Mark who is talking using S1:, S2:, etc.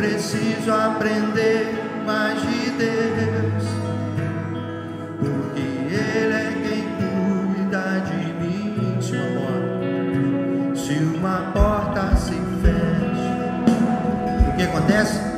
S1: preciso aprender mais de Deus, porque Ele é quem cuida de mim, Sua morte. Se uma porta se fecha, o que acontece?